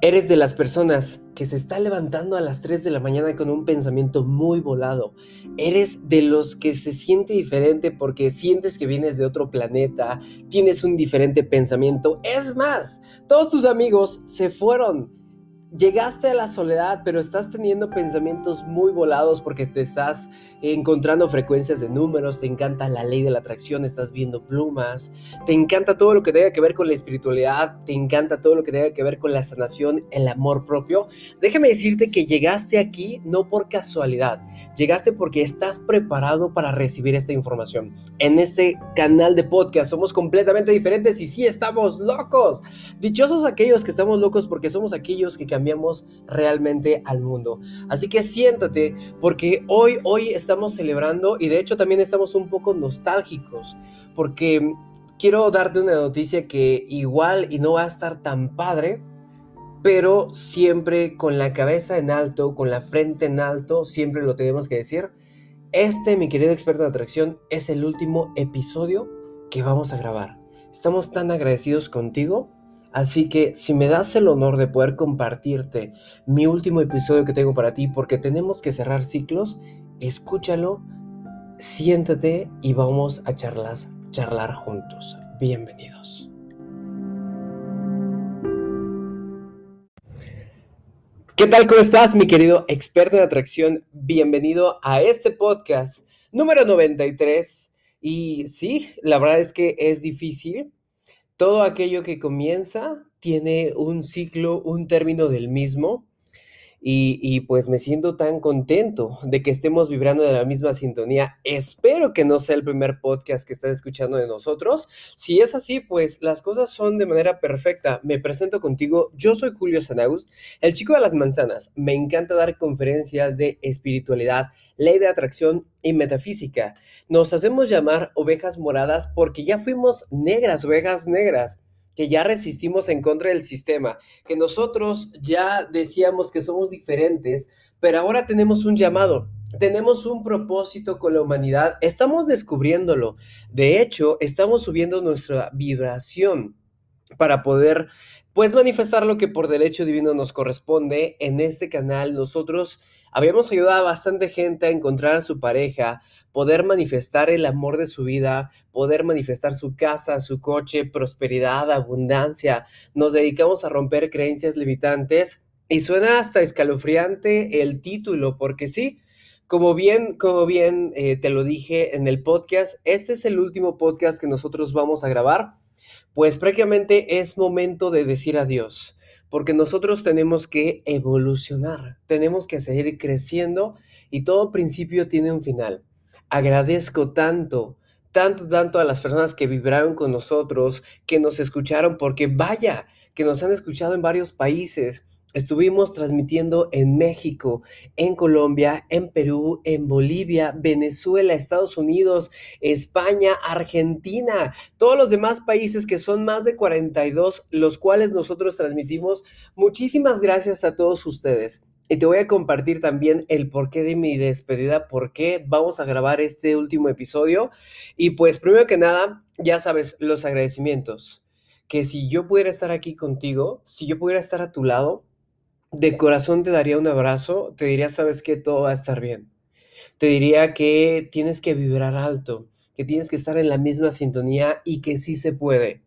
Eres de las personas que se está levantando a las 3 de la mañana con un pensamiento muy volado. Eres de los que se siente diferente porque sientes que vienes de otro planeta, tienes un diferente pensamiento. Es más, todos tus amigos se fueron Llegaste a la soledad, pero estás teniendo pensamientos muy volados porque te estás encontrando frecuencias de números, te encanta la ley de la atracción, estás viendo plumas, te encanta todo lo que tenga que ver con la espiritualidad, te encanta todo lo que tenga que ver con la sanación, el amor propio. Déjame decirte que llegaste aquí no por casualidad, llegaste porque estás preparado para recibir esta información. En este canal de podcast somos completamente diferentes y sí estamos locos. Dichosos aquellos que estamos locos porque somos aquellos que cambiamos realmente al mundo. Así que siéntate porque hoy, hoy estamos celebrando y de hecho también estamos un poco nostálgicos porque quiero darte una noticia que igual y no va a estar tan padre, pero siempre con la cabeza en alto, con la frente en alto, siempre lo tenemos que decir. Este, mi querido experto de atracción, es el último episodio que vamos a grabar. Estamos tan agradecidos contigo Así que si me das el honor de poder compartirte mi último episodio que tengo para ti, porque tenemos que cerrar ciclos, escúchalo, siéntate y vamos a charlas, charlar juntos. Bienvenidos. ¿Qué tal? ¿Cómo estás, mi querido experto en atracción? Bienvenido a este podcast número 93. Y sí, la verdad es que es difícil todo aquello que comienza tiene un ciclo, un término del mismo. Y, pues me siento tan contento de que estemos vibrando en la misma sintonía. Espero que no sea el primer podcast que estás escuchando de nosotros. Si es así, pues las cosas son de manera perfecta. Me presento contigo. Yo soy Julio Sanagust, el chico de las manzanas. Me encanta dar conferencias de espiritualidad, ley de atracción y metafísica. Nos hacemos llamar ovejas moradas porque ya fuimos negras, ovejas negras que ya resistimos en contra del sistema, que nosotros ya decíamos que somos diferentes, pero ahora tenemos un llamado, tenemos un propósito con la humanidad, estamos descubriéndolo. De hecho, estamos subiendo nuestra vibración para poder pues manifestar lo que por derecho divino nos corresponde. En este canal nosotros habíamos ayudado a bastante gente a encontrar a su pareja, poder manifestar el amor de su vida, poder manifestar su casa, su coche, prosperidad, abundancia. Nos dedicamos a romper creencias limitantes y suena hasta escalofriante el título, porque sí, como bien, como bien eh, te lo dije en el podcast, este es el último podcast que nosotros vamos a grabar pues prácticamente es momento de decir adiós, porque nosotros tenemos que evolucionar, tenemos que seguir creciendo y todo principio tiene un final. Agradezco tanto, tanto, tanto a las personas que vibraron con nosotros, que nos escucharon, porque vaya, que nos han escuchado en varios países, Estuvimos transmitiendo en México, en Colombia, en Perú, en Bolivia, Venezuela, Estados Unidos, España, Argentina, todos los demás países que son más de 42, los cuales nosotros transmitimos. Muchísimas gracias a todos ustedes. Y te voy a compartir también el porqué de mi despedida, por qué vamos a grabar este último episodio. Y pues primero que nada, ya sabes, los agradecimientos. Que si yo pudiera estar aquí contigo, si yo pudiera estar a tu lado, de corazón te daría un abrazo, te diría, sabes que todo va a estar bien. Te diría que tienes que vibrar alto, que tienes que estar en la misma sintonía y que sí se puede.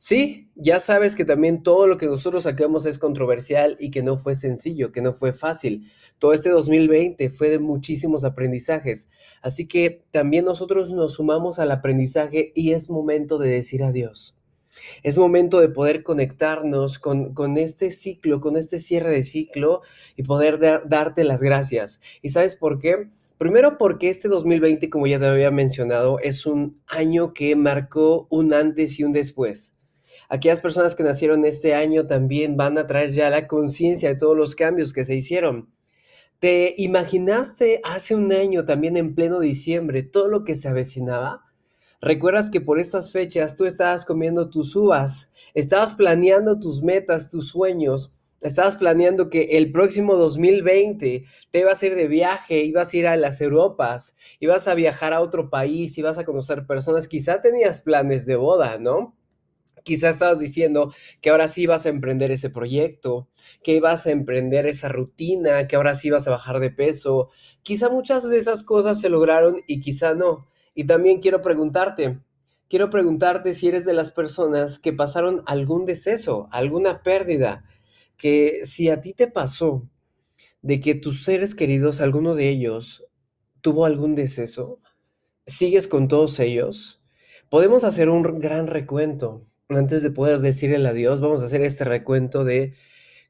Sí, ya sabes que también todo lo que nosotros sacamos es controversial y que no fue sencillo, que no fue fácil. Todo este 2020 fue de muchísimos aprendizajes. Así que también nosotros nos sumamos al aprendizaje y es momento de decir adiós. Es momento de poder conectarnos con, este ciclo, con este cierre de ciclo y poder darte las gracias. ¿Y sabes por qué? Primero porque este 2020, como ya te había mencionado, es un año que marcó un antes y un después. Aquellas personas que nacieron este año también van a traer ya la conciencia de todos los cambios que se hicieron. ¿Te imaginaste hace un año, también en pleno diciembre, todo lo que se avecinaba? Recuerdas que por estas fechas tú estabas comiendo tus uvas, estabas planeando tus metas, tus sueños, estabas planeando que el próximo 2020 te ibas a ir de viaje, ibas a ir a las Europas, ibas a viajar a otro país, ibas a conocer personas, quizá tenías planes de boda, ¿no? Quizá estabas diciendo que ahora sí vas a emprender ese proyecto, que ibas a emprender esa rutina, que ahora sí vas a bajar de peso. Quizá muchas de esas cosas se lograron y quizá no. Y también quiero preguntarte, quiero preguntarte si eres de las personas que pasaron algún deceso, alguna pérdida, que si a ti te pasó de que tus seres queridos, alguno de ellos, tuvo algún deceso, sigues con todos ellos, podemos hacer un gran recuento. Antes de poder decir el adiós, vamos a hacer este recuento de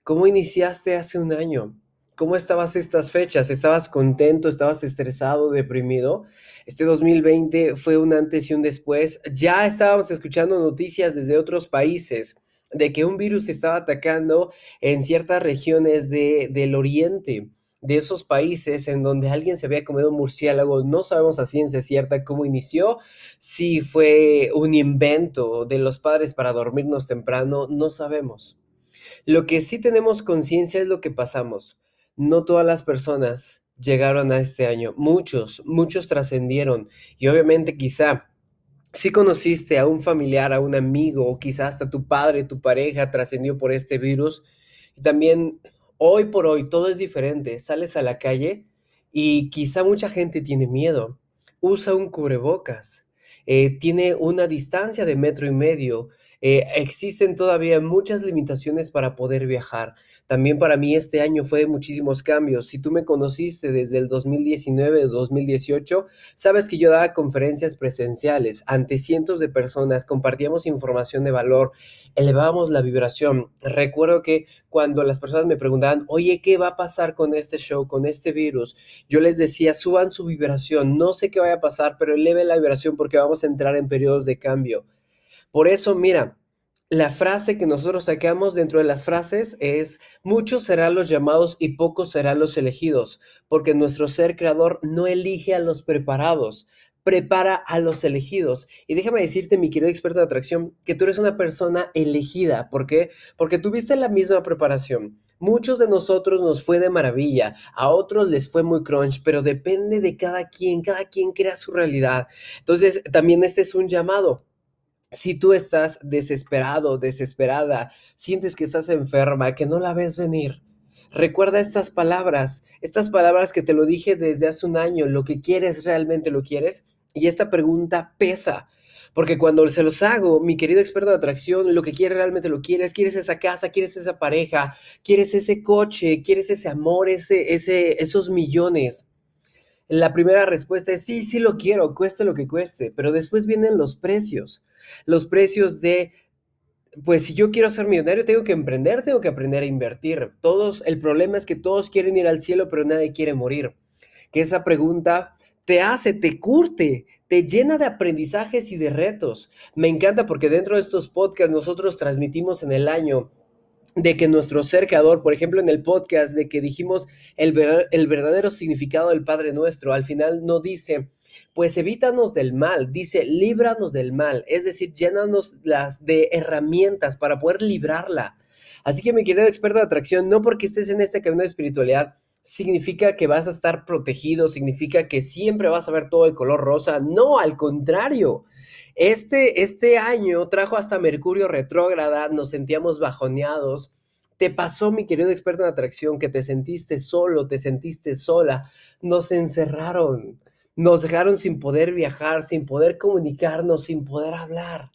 cómo iniciaste hace un año, ¿Cómo estabas estas fechas? ¿Estabas contento? ¿Estabas estresado, deprimido? Este 2020 fue un antes y un después. Ya estábamos escuchando noticias desde otros países de que un virus estaba atacando en ciertas regiones de, del oriente de esos países en donde alguien se había comido un murciélago. No sabemos a ciencia cierta cómo inició, si fue un invento de los padres para dormirnos temprano, no sabemos. Lo que sí tenemos conciencia es lo que pasamos no todas las personas llegaron a este año. Muchos, muchos trascendieron. Y obviamente quizá si conociste a un familiar, a un amigo, o quizá hasta tu padre, tu pareja trascendió por este virus. Y también hoy por hoy todo es diferente. Sales a la calle y quizá mucha gente tiene miedo. Usa un cubrebocas. Eh, tiene una distancia de metro y medio. Eh, existen todavía muchas limitaciones para poder viajar. También para mí este año fue de muchísimos cambios. Si tú me conociste desde el 2019 o 2018, sabes que yo daba conferencias presenciales ante cientos de personas, compartíamos información de valor, elevábamos la vibración. Recuerdo que cuando las personas me preguntaban, oye, ¿qué va a pasar con este show, con este virus? Yo les decía, suban su vibración, no sé qué vaya a pasar, pero eleve la vibración porque vamos a entrar en periodos de cambio. Por eso, mira, la frase que nosotros sacamos dentro de las frases es, muchos serán los llamados y pocos serán los elegidos, porque nuestro ser creador no elige a los preparados, prepara a los elegidos. Y déjame decirte, mi querido experto de atracción, que tú eres una persona elegida. ¿Por qué? Porque tuviste la misma preparación. Muchos de nosotros nos fue de maravilla, a otros les fue muy crunch, pero depende de cada quien, cada quien crea su realidad. Entonces, también este es un llamado si tú estás desesperado, desesperada, sientes que estás enferma, que no la ves venir, recuerda estas palabras, estas palabras que te lo dije desde hace un año, lo que quieres realmente lo quieres, y esta pregunta pesa. Porque cuando se los hago, mi querido experto de atracción, lo que quieres realmente lo quieres, quieres esa casa, quieres esa pareja, quieres ese coche, quieres ese amor, ese, ese, esos millones. La primera respuesta es sí, sí lo quiero, cueste lo que cueste, pero después vienen los precios, los precios de, pues si yo quiero ser millonario, tengo que emprender, tengo que aprender a invertir. Todos, el problema es que todos quieren ir al cielo, pero nadie quiere morir. Que esa pregunta te hace, te curte, te llena de aprendizajes y de retos. Me encanta porque dentro de estos podcasts nosotros transmitimos en el año de que nuestro ser creador, por ejemplo, en el podcast de que dijimos el, el verdadero significado del Padre Nuestro, al final no dice, pues evítanos del mal, dice, líbranos del mal, es decir, llénanos las de herramientas para poder librarla. Así que mi querido experto de atracción, no porque estés en este camino de espiritualidad, significa que vas a estar protegido, significa que siempre vas a ver todo de color rosa. No, al contrario. Este, este año trajo hasta Mercurio retrógrada, nos sentíamos bajoneados. Te pasó, mi querido experto en atracción, que te sentiste solo, te sentiste sola. Nos encerraron, nos dejaron sin poder viajar, sin poder comunicarnos, sin poder hablar.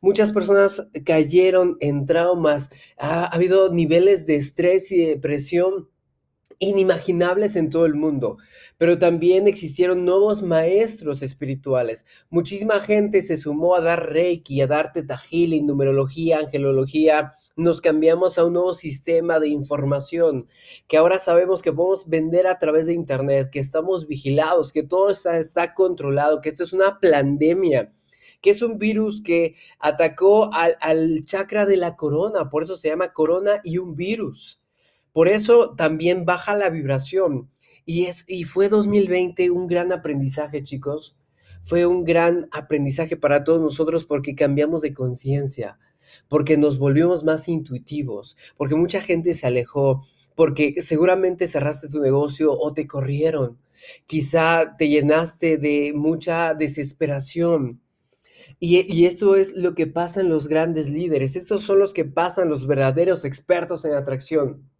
Muchas personas cayeron en traumas, ha, ha habido niveles de estrés y depresión inimaginables en todo el mundo, pero también existieron nuevos maestros espirituales. Muchísima gente se sumó a dar reiki, a dar teta numerología, angelología. Nos cambiamos a un nuevo sistema de información que ahora sabemos que podemos vender a través de internet, que estamos vigilados, que todo está, está controlado, que esto es una pandemia que es un virus que atacó al, al chakra de la corona, por eso se llama corona y un virus. Por eso también baja la vibración. Y, es, y fue 2020 un gran aprendizaje, chicos. Fue un gran aprendizaje para todos nosotros porque cambiamos de conciencia, porque nos volvimos más intuitivos, porque mucha gente se alejó, porque seguramente cerraste tu negocio o te corrieron. Quizá te llenaste de mucha desesperación. Y, esto es lo que pasa en los grandes líderes. Estos son los que pasan los verdaderos expertos en atracción.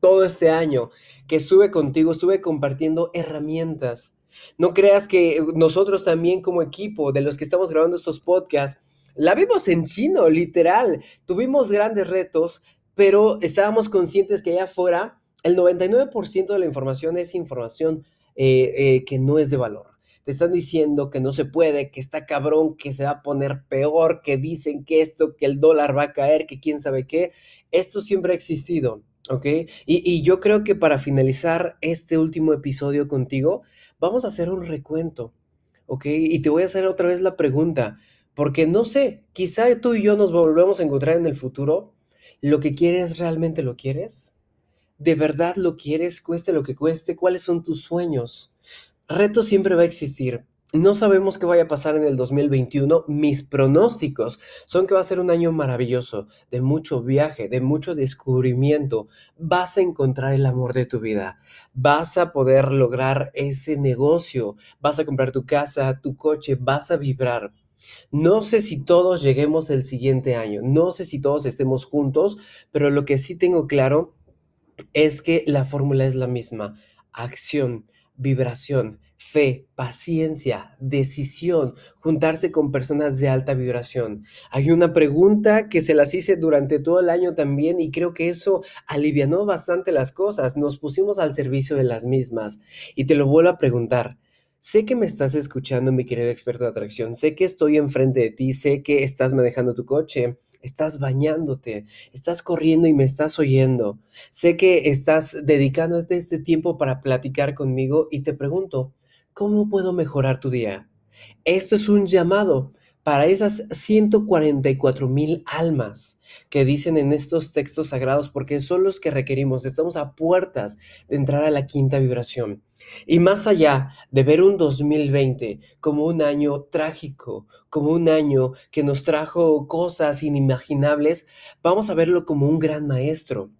Todo este año que estuve contigo, estuve compartiendo herramientas. No creas que nosotros también como equipo de los que estamos grabando estos podcasts, la vimos en chino, literal. Tuvimos grandes retos, pero estábamos conscientes que allá afuera el 99% de la información es información eh, eh, que no es de valor te están diciendo que no se puede, que está cabrón, que se va a poner peor, que dicen que esto, que el dólar va a caer, que quién sabe qué. Esto siempre ha existido, ¿ok? Y, yo creo que para finalizar este último episodio contigo, vamos a hacer un recuento, ¿ok? Y te voy a hacer otra vez la pregunta, porque no sé, quizá tú y yo nos volvemos a encontrar en el futuro. ¿Lo que quieres realmente lo quieres? ¿De verdad lo quieres? Cueste lo que cueste. ¿Cuáles son tus sueños? reto siempre va a existir. No sabemos qué vaya a pasar en el 2021. Mis pronósticos son que va a ser un año maravilloso, de mucho viaje, de mucho descubrimiento. Vas a encontrar el amor de tu vida. Vas a poder lograr ese negocio. Vas a comprar tu casa, tu coche, vas a vibrar. No sé si todos lleguemos el siguiente año, no sé si todos estemos juntos, pero lo que sí tengo claro es que la fórmula es la misma. Acción vibración, fe, paciencia, decisión, juntarse con personas de alta vibración. Hay una pregunta que se las hice durante todo el año también y creo que eso alivianó bastante las cosas. Nos pusimos al servicio de las mismas y te lo vuelvo a preguntar. Sé que me estás escuchando, mi querido experto de atracción. Sé que estoy enfrente de ti. Sé que estás manejando tu coche estás bañándote, estás corriendo y me estás oyendo. Sé que estás dedicándote este tiempo para platicar conmigo y te pregunto, ¿cómo puedo mejorar tu día? Esto es un llamado para esas 144 mil almas que dicen en estos textos sagrados, porque son los que requerimos. Estamos a puertas de entrar a la quinta vibración. Y más allá de ver un 2020 como un año trágico, como un año que nos trajo cosas inimaginables, vamos a verlo como un gran maestro.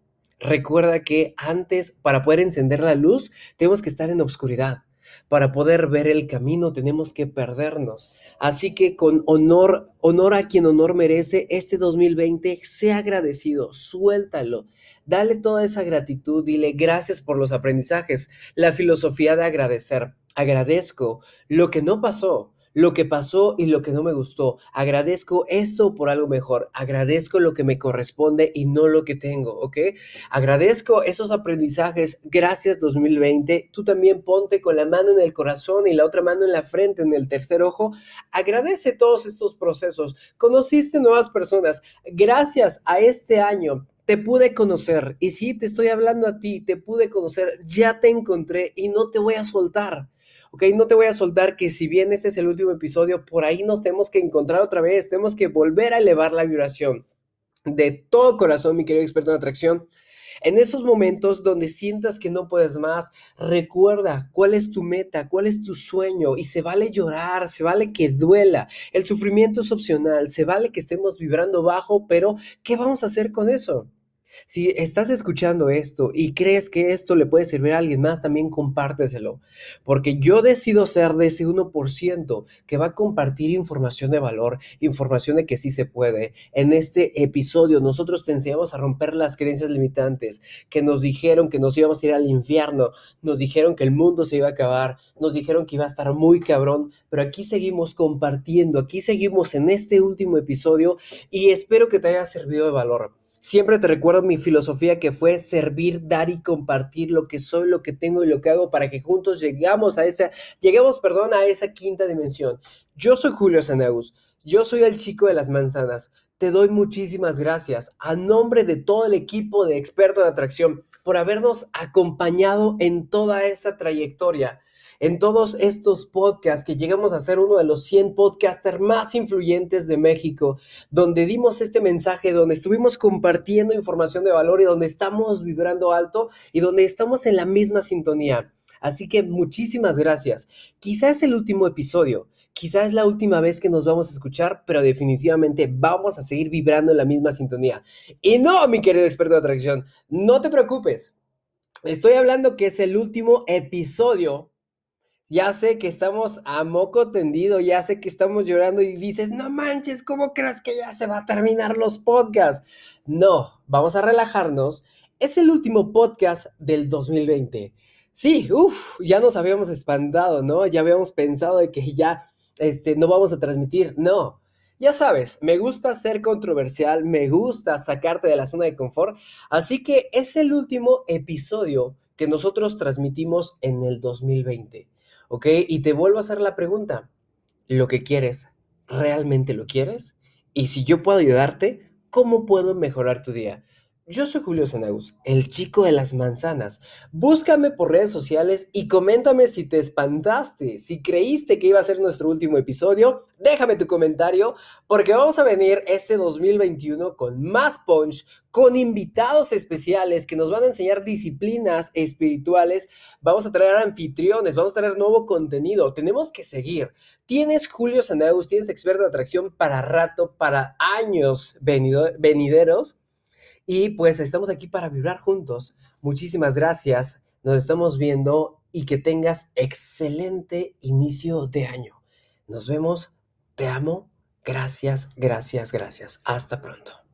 Recuerda que antes, para poder encender la luz, tenemos que estar en obscuridad. Para poder ver el camino tenemos que perdernos. Así que con honor, honor a quien honor merece, este 2020, sea agradecido, suéltalo, dale toda esa gratitud, dile gracias por los aprendizajes, la filosofía de agradecer. Agradezco lo que no pasó, lo que pasó y lo que no me gustó. Agradezco esto por algo mejor. Agradezco lo que me corresponde y no lo que tengo, ¿ok? Agradezco esos aprendizajes. Gracias 2020. Tú también ponte con la mano en el corazón y la otra mano en la frente, en el tercer ojo. Agradece todos estos procesos. Conociste nuevas personas. Gracias a este año te pude conocer. Y sí, te estoy hablando a ti, te pude conocer, ya te encontré y no te voy a soltar. ¿Ok? No te voy a soltar que si bien este es el último episodio, por ahí nos tenemos que encontrar otra vez, tenemos que volver a elevar la vibración. De todo corazón, mi querido experto en atracción, en esos momentos donde sientas que no puedes más, recuerda cuál es tu meta, cuál es tu sueño y se vale llorar, se vale que duela. El sufrimiento es opcional, se vale que estemos vibrando bajo, pero ¿qué vamos a hacer con eso? Si estás escuchando esto y crees que esto le puede servir a alguien más, también compárteselo, porque yo decido ser de ese 1% que va a compartir información de valor, información de que sí se puede. En este episodio nosotros te enseñamos a romper las creencias limitantes que nos dijeron que nos íbamos a ir al infierno, nos dijeron que el mundo se iba a acabar, nos dijeron que iba a estar muy cabrón, pero aquí seguimos compartiendo, aquí seguimos en este último episodio y espero que te haya servido de valor. Siempre te recuerdo mi filosofía que fue servir, dar y compartir lo que soy, lo que tengo y lo que hago para que juntos llegamos a esa, lleguemos, perdón, a esa quinta dimensión. Yo soy Julio Saneus, yo soy el chico de las manzanas. Te doy muchísimas gracias a nombre de todo el equipo de expertos de atracción por habernos acompañado en toda esa trayectoria en todos estos podcasts que llegamos a ser uno de los 100 podcasters más influyentes de México, donde dimos este mensaje, donde estuvimos compartiendo información de valor y donde estamos vibrando alto y donde estamos en la misma sintonía. Así que muchísimas gracias. Quizás es el último episodio, quizás es la última vez que nos vamos a escuchar, pero definitivamente vamos a seguir vibrando en la misma sintonía. Y no, mi querido experto de atracción, no te preocupes. Estoy hablando que es el último episodio Ya sé que estamos a moco tendido, ya sé que estamos llorando y dices, no manches, ¿cómo crees que ya se va a terminar los podcasts? No, vamos a relajarnos. Es el último podcast del 2020. Sí, uff, ya nos habíamos espantado, ¿no? Ya habíamos pensado de que ya este, no vamos a transmitir. No, ya sabes, me gusta ser controversial, me gusta sacarte de la zona de confort, así que es el último episodio que nosotros transmitimos en el 2020. ¿Ok? Y te vuelvo a hacer la pregunta, ¿lo que quieres, realmente lo quieres? Y si yo puedo ayudarte, ¿cómo puedo mejorar tu día? Yo soy Julio Zenagus, el chico de las manzanas. Búscame por redes sociales y coméntame si te espantaste, si creíste que iba a ser nuestro último episodio. Déjame tu comentario porque vamos a venir este 2021 con más punch, con invitados especiales que nos van a enseñar disciplinas espirituales. Vamos a traer anfitriones, vamos a traer nuevo contenido. Tenemos que seguir. Tienes Julio Zenagus, tienes experto de atracción para rato, para años venideros y pues estamos aquí para vibrar juntos. Muchísimas gracias. Nos estamos viendo y que tengas excelente inicio de año. Nos vemos. Te amo. Gracias, gracias, gracias. Hasta pronto.